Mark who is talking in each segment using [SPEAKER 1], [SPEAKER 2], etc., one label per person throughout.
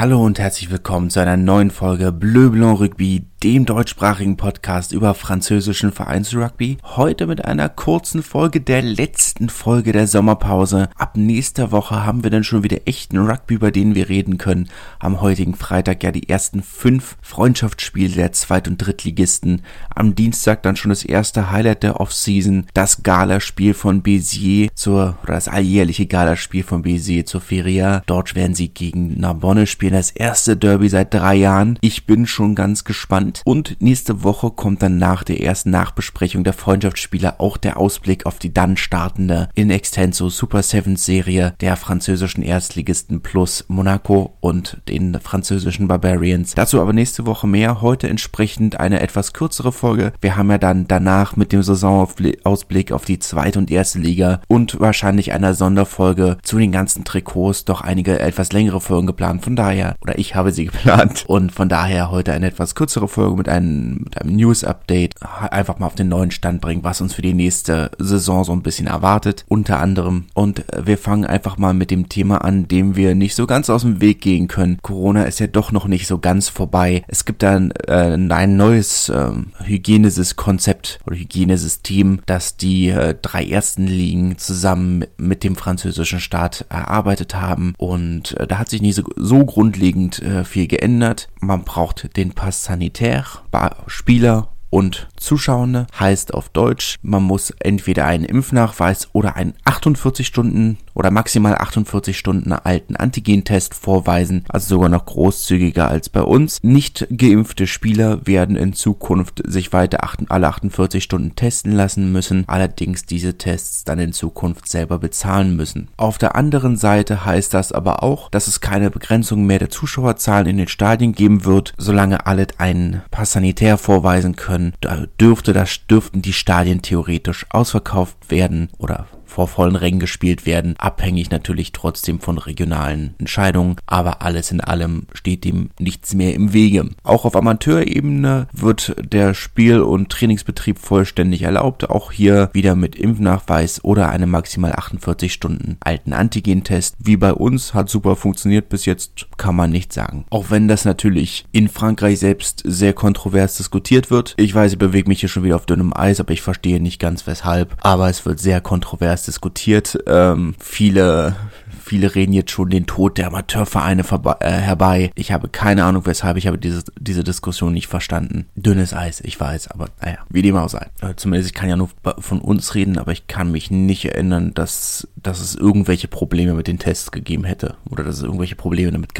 [SPEAKER 1] Hallo und herzlich willkommen zu einer neuen Folge Bleu Blanc Rugby, dem deutschsprachigen Podcast über französischen Vereinsrugby. Heute mit einer kurzen Folge der letzten Folge der Sommerpause. Ab nächster Woche haben wir dann schon wieder echten Rugby, über den wir reden können. Am heutigen Freitag ja die ersten fünf Freundschaftsspiele der Zweit- und Drittligisten. Am Dienstag dann schon das erste Highlight der Offseason, das Galaspiel von Béziers zur, oder das alljährliche Galaspiel von Béziers zur Feria. Dort werden sie gegen Narbonne spielen das erste Derby seit drei Jahren. Ich bin schon ganz gespannt. Und nächste Woche kommt dann nach der ersten Nachbesprechung der Freundschaftsspiele auch der Ausblick auf die dann startende in extenso Super Sevens Serie der französischen Erstligisten plus Monaco und den französischen Barbarians. Dazu aber nächste Woche mehr. Heute entsprechend eine etwas kürzere Folge. Wir haben ja dann danach mit dem Saisonausblick auf die zweite und erste Liga und wahrscheinlich einer Sonderfolge zu den ganzen Trikots doch einige etwas längere Folgen geplant. Von daher, oder ich habe sie geplant. Und von daher heute eine etwas kürzere Folge mit einem, mit einem News-Update. Einfach mal auf den neuen Stand bringen, was uns für die nächste Saison so ein bisschen erwartet. Unter anderem. Und wir fangen einfach mal mit dem Thema an, dem wir nicht so ganz aus dem Weg gehen können. Corona ist ja doch noch nicht so ganz vorbei. Es gibt dann äh, ein neues äh, Hygienesys-Konzept oder Hygienesystem, das die äh, drei ersten Ligen zusammen mit dem französischen Staat erarbeitet haben. Und äh, da hat sich nicht so, so grundlegend äh, viel geändert. Man braucht den Pass Sanitaire, Spieler und Zuschauende heißt auf Deutsch, man muss entweder einen Impfnachweis oder einen 48 Stunden oder maximal 48 Stunden alten Antigentest vorweisen, also sogar noch großzügiger als bei uns. Nicht geimpfte Spieler werden in Zukunft sich weiter alle 48 Stunden testen lassen müssen, allerdings diese Tests dann in Zukunft selber bezahlen müssen. Auf der anderen Seite heißt das aber auch, dass es keine Begrenzung mehr der Zuschauerzahlen in den Stadien geben wird, solange alle einen Pass sanitär vorweisen können, dürfte das, dürften die Stadien theoretisch ausverkauft werden oder vor vollen Rängen gespielt werden, abhängig natürlich trotzdem von regionalen Entscheidungen, aber alles in allem steht dem nichts mehr im Wege. Auch auf Amateurebene wird der Spiel- und Trainingsbetrieb vollständig erlaubt, auch hier wieder mit Impfnachweis oder einem maximal 48 Stunden alten Antigentest. Wie bei uns hat super funktioniert bis jetzt, kann man nicht sagen. Auch wenn das natürlich in Frankreich selbst sehr kontrovers diskutiert wird. Ich weiß, ich bewege mich hier schon wieder auf dünnem Eis, aber ich verstehe nicht ganz weshalb. Aber es wird sehr kontrovers kontrovers diskutiert. Ähm, viele, viele reden jetzt schon den Tod der Amateurvereine äh, herbei. Ich habe keine Ahnung weshalb. Ich habe diese, diese Diskussion nicht verstanden. Dünnes Eis, ich weiß, aber naja, wie dem auch sei. Äh, zumindest ich kann ja nur von uns reden, aber ich kann mich nicht erinnern, dass, dass es irgendwelche Probleme mit den Tests gegeben hätte. Oder dass es irgendwelche Probleme damit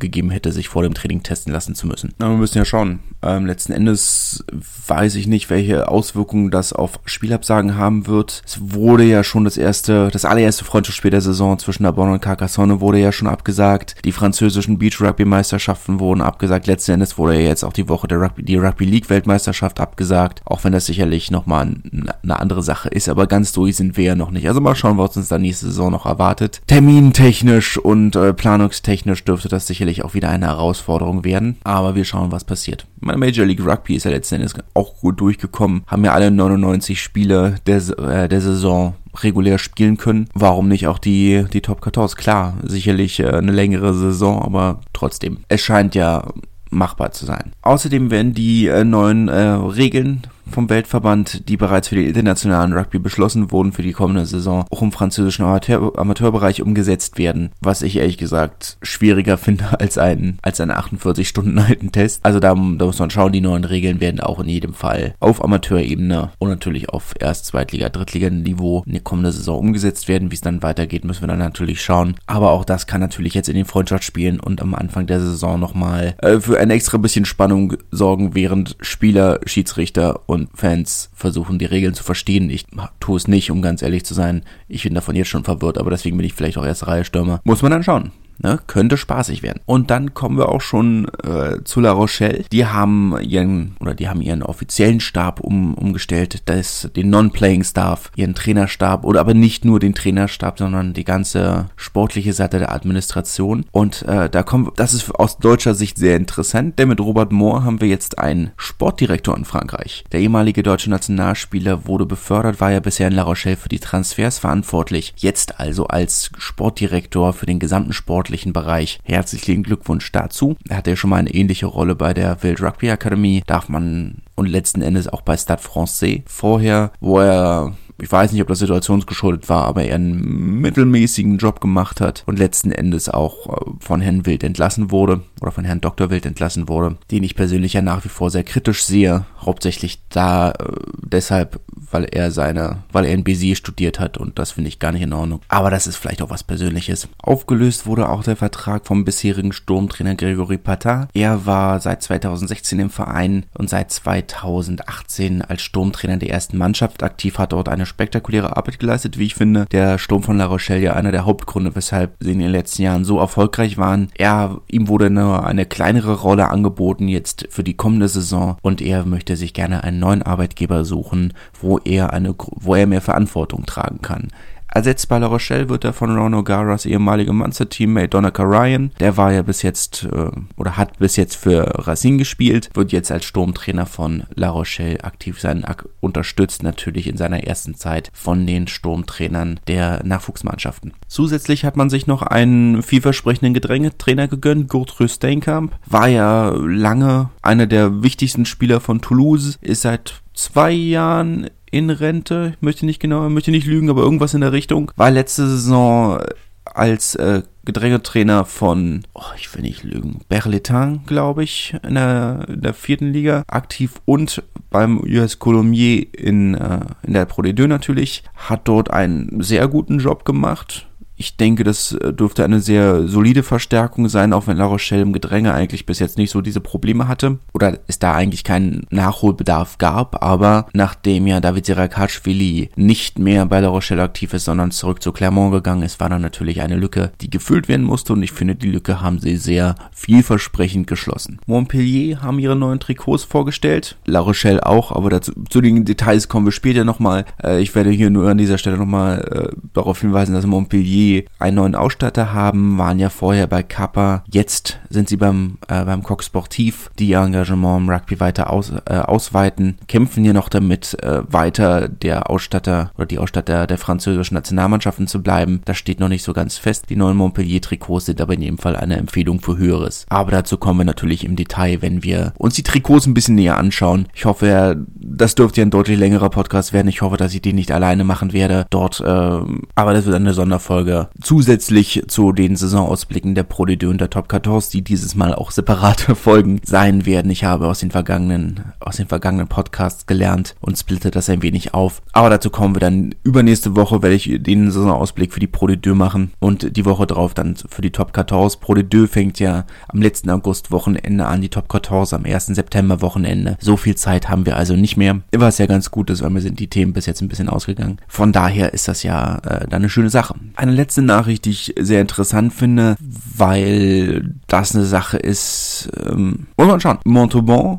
[SPEAKER 1] gegeben hätte, sich vor dem Training testen lassen zu müssen. Na, wir müssen ja schauen. Ähm, letzten Endes weiß ich nicht, welche Auswirkungen das auf Spielabsagen haben wird. Es wurde ja schon das erste, das allererste Freundschaftsspiel der Saison zwischen Narbonne und Carcassonne wurde ja schon abgesagt. Die französischen Beach Rugby Meisterschaften wurden abgesagt. Letzten Endes wurde ja jetzt auch die Woche der Rugby, die Rugby League Weltmeisterschaft abgesagt. Auch wenn das sicherlich nochmal eine andere Sache ist. Aber ganz durch sind wir ja noch nicht. Also mal schauen, was uns da nächste Saison noch erwartet. Termintechnisch und äh, planungstechnisch dürfte das sicherlich sicherlich auch wieder eine Herausforderung werden. Aber wir schauen, was passiert. Meine Major League Rugby ist ja letzten Endes auch gut durchgekommen. Haben ja alle 99 Spiele der, äh, der Saison regulär spielen können. Warum nicht auch die, die Top 14? Klar, sicherlich äh, eine längere Saison, aber trotzdem. Es scheint ja machbar zu sein. Außerdem werden die äh, neuen äh, Regeln vom Weltverband, die bereits für den internationalen Rugby beschlossen wurden für die kommende Saison, auch im französischen Amateur Amateurbereich umgesetzt werden, was ich ehrlich gesagt schwieriger finde als einen, als einen 48 Stunden alten Test. Also da, da muss man schauen, die neuen Regeln werden auch in jedem Fall auf Amateurebene und natürlich auf Erst-, Zweitliga-, Drittliga-Niveau in die kommende Saison umgesetzt werden. Wie es dann weitergeht, müssen wir dann natürlich schauen. Aber auch das kann natürlich jetzt in den Freundschaftsspielen und am Anfang der Saison nochmal äh, für ein extra bisschen Spannung sorgen, während Spieler, Schiedsrichter und Fans versuchen, die Regeln zu verstehen. Ich tue es nicht, um ganz ehrlich zu sein. Ich bin davon jetzt schon verwirrt, aber deswegen bin ich vielleicht auch erste Reihe Stürmer. Muss man dann schauen. Ne? Könnte spaßig werden. Und dann kommen wir auch schon äh, zu La Rochelle. Die haben ihren oder die haben ihren offiziellen Stab um, umgestellt, das den Non-Playing Staff, ihren Trainerstab oder aber nicht nur den Trainerstab, sondern die ganze sportliche Seite der Administration. Und äh, da kommen, das ist aus deutscher Sicht sehr interessant, denn mit Robert Moore haben wir jetzt einen Sportdirektor in Frankreich. Der ehemalige deutsche Nationalspieler wurde befördert, war ja bisher in La Rochelle für die Transfers verantwortlich. Jetzt also als Sportdirektor für den gesamten Sport sportlichen Bereich. Herzlichen Glückwunsch dazu. Er hatte ja schon mal eine ähnliche Rolle bei der Wild Rugby Akademie. Darf man und letzten Endes auch bei Stade Francais vorher, wo er ich weiß nicht, ob das situationsgeschuldet war, aber er einen mittelmäßigen Job gemacht hat und letzten Endes auch äh, von Herrn Wild entlassen wurde oder von Herrn Dr. Wild entlassen wurde, den ich persönlich ja nach wie vor sehr kritisch sehe, hauptsächlich da äh, deshalb, weil er seine, weil er in Béziers studiert hat und das finde ich gar nicht in Ordnung. Aber das ist vielleicht auch was Persönliches. Aufgelöst wurde auch der Vertrag vom bisherigen Sturmtrainer Gregory Patin. Er war seit 2016 im Verein und seit 2018 als Sturmtrainer der ersten Mannschaft aktiv, hat dort eine spektakuläre Arbeit geleistet, wie ich finde. Der Sturm von La Rochelle ja einer der Hauptgründe, weshalb sie in den letzten Jahren so erfolgreich waren. Er, ihm wurde nur eine kleinere Rolle angeboten jetzt für die kommende Saison und er möchte sich gerne einen neuen Arbeitgeber suchen, wo er eine, wo er mehr Verantwortung tragen kann. Ersetzt bei La Rochelle wird er von Ron O'Garas ehemaliger Munster-Teammate Donica Ryan. Der war ja bis jetzt äh, oder hat bis jetzt für Racine gespielt, wird jetzt als Sturmtrainer von La Rochelle aktiv sein, ak unterstützt natürlich in seiner ersten Zeit von den Sturmtrainern der Nachwuchsmannschaften. Zusätzlich hat man sich noch einen vielversprechenden Gedrängetrainer gegönnt, Gertrude Steinkamp. War ja lange einer der wichtigsten Spieler von Toulouse, ist seit zwei Jahren in Rente. Ich möchte nicht genau, möchte nicht lügen, aber irgendwas in der Richtung. War letzte Saison als äh, Gedrängetrainer von, oh, ich will nicht lügen, Berletin, glaube ich, in der, in der vierten Liga aktiv und beim US Colombier in, äh, in der Pro D2 natürlich. Hat dort einen sehr guten Job gemacht ich denke, das äh, dürfte eine sehr solide Verstärkung sein, auch wenn La Rochelle im Gedränge eigentlich bis jetzt nicht so diese Probleme hatte oder es da eigentlich keinen Nachholbedarf gab. Aber nachdem ja David Sirakashvili nicht mehr bei La Rochelle aktiv ist, sondern zurück zu Clermont gegangen ist, war da natürlich eine Lücke, die gefüllt werden musste und ich finde, die Lücke haben sie sehr vielversprechend geschlossen. Montpellier haben ihre neuen Trikots vorgestellt, La Rochelle auch, aber dazu, zu den Details kommen wir später nochmal. Äh, ich werde hier nur an dieser Stelle nochmal äh, darauf hinweisen, dass Montpellier einen neuen Ausstatter haben, waren ja vorher bei Kappa. Jetzt sind sie beim, äh, beim Coq Sportiv, die ihr Engagement im Rugby weiter aus, äh, ausweiten, kämpfen hier noch damit, äh, weiter der Ausstatter oder die Ausstatter der französischen Nationalmannschaften zu bleiben. Das steht noch nicht so ganz fest. Die neuen Montpellier-Trikots sind aber in jedem Fall eine Empfehlung für Höheres. Aber dazu kommen wir natürlich im Detail, wenn wir uns die Trikots ein bisschen näher anschauen. Ich hoffe, das dürfte ja ein deutlich längerer Podcast werden. Ich hoffe, dass ich den nicht alleine machen werde dort. Äh, aber das wird eine Sonderfolge zusätzlich zu den Saisonausblicken der Pro D2 und der Top 14, die dieses Mal auch separate Folgen sein werden. Ich habe aus den vergangenen, aus den vergangenen Podcasts gelernt und splitte das ein wenig auf. Aber dazu kommen wir dann übernächste Woche, werde ich den Saisonausblick für die Pro D2 machen und die Woche drauf dann für die Top 14. Pro D2 fängt ja am letzten August Wochenende an, die Top 14 am 1. September Wochenende. So viel Zeit haben wir also nicht mehr, was ja ganz gut ist, weil mir sind die Themen bis jetzt ein bisschen ausgegangen. Von daher ist das ja äh, dann eine schöne Sache. Eine letzte letzte Nachricht, die ich sehr interessant finde, weil das eine Sache ist. Ähm, wollen wir mal schauen. Montauban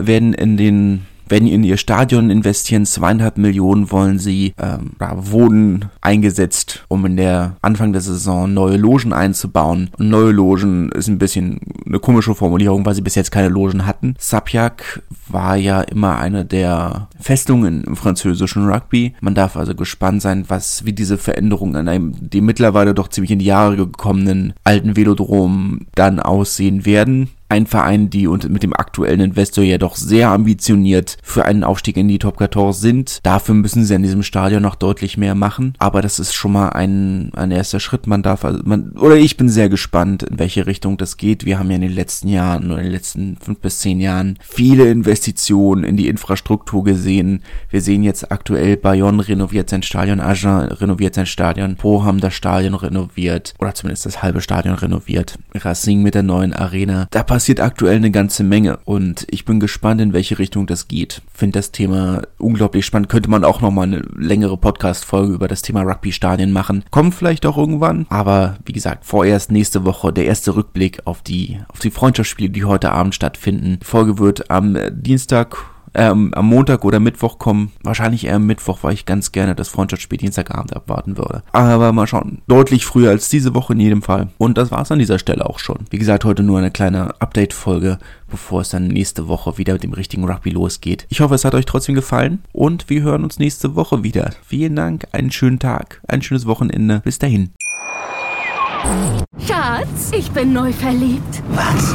[SPEAKER 1] werden in den wenn in ihr Stadion investieren, zweieinhalb Millionen wollen sie, ähm, wurden eingesetzt, um in der Anfang der Saison neue Logen einzubauen. Und neue Logen ist ein bisschen eine komische Formulierung, weil sie bis jetzt keine Logen hatten. Sapjak war ja immer eine der Festungen im französischen Rugby. Man darf also gespannt sein, was, wie diese Veränderungen an einem, die mittlerweile doch ziemlich in die Jahre gekommenen alten Velodrom dann aussehen werden ein Verein, die und mit dem aktuellen Investor ja doch sehr ambitioniert für einen Aufstieg in die Top 14 sind. Dafür müssen sie an diesem Stadion noch deutlich mehr machen. Aber das ist schon mal ein, ein erster Schritt. Man darf, also man, oder ich bin sehr gespannt, in welche Richtung das geht. Wir haben ja in den letzten Jahren oder in den letzten fünf bis zehn Jahren viele Investitionen in die Infrastruktur gesehen. Wir sehen jetzt aktuell Bayonne renoviert sein Stadion, Agen renoviert sein Stadion, Po haben das Stadion renoviert oder zumindest das halbe Stadion renoviert. Racing mit der neuen Arena. Da passiert aktuell eine ganze Menge und ich bin gespannt, in welche Richtung das geht. Finde das Thema unglaublich spannend. Könnte man auch nochmal eine längere Podcast-Folge über das Thema Rugby-Stadien machen. Kommt vielleicht auch irgendwann, aber wie gesagt, vorerst nächste Woche der erste Rückblick auf die, auf die Freundschaftsspiele, die heute Abend stattfinden. Die Folge wird am Dienstag ähm, am Montag oder Mittwoch kommen. Wahrscheinlich eher am Mittwoch, weil ich ganz gerne das Freundschaftsspiel Dienstagabend abwarten würde. Aber mal schauen. Deutlich früher als diese Woche in jedem Fall. Und das war's an dieser Stelle auch schon. Wie gesagt, heute nur eine kleine Update-Folge, bevor es dann nächste Woche wieder mit dem richtigen Rugby losgeht. Ich hoffe, es hat euch trotzdem gefallen und wir hören uns nächste Woche wieder. Vielen Dank, einen schönen Tag, ein schönes Wochenende. Bis dahin.
[SPEAKER 2] Schatz, ich bin neu verliebt.
[SPEAKER 3] Was?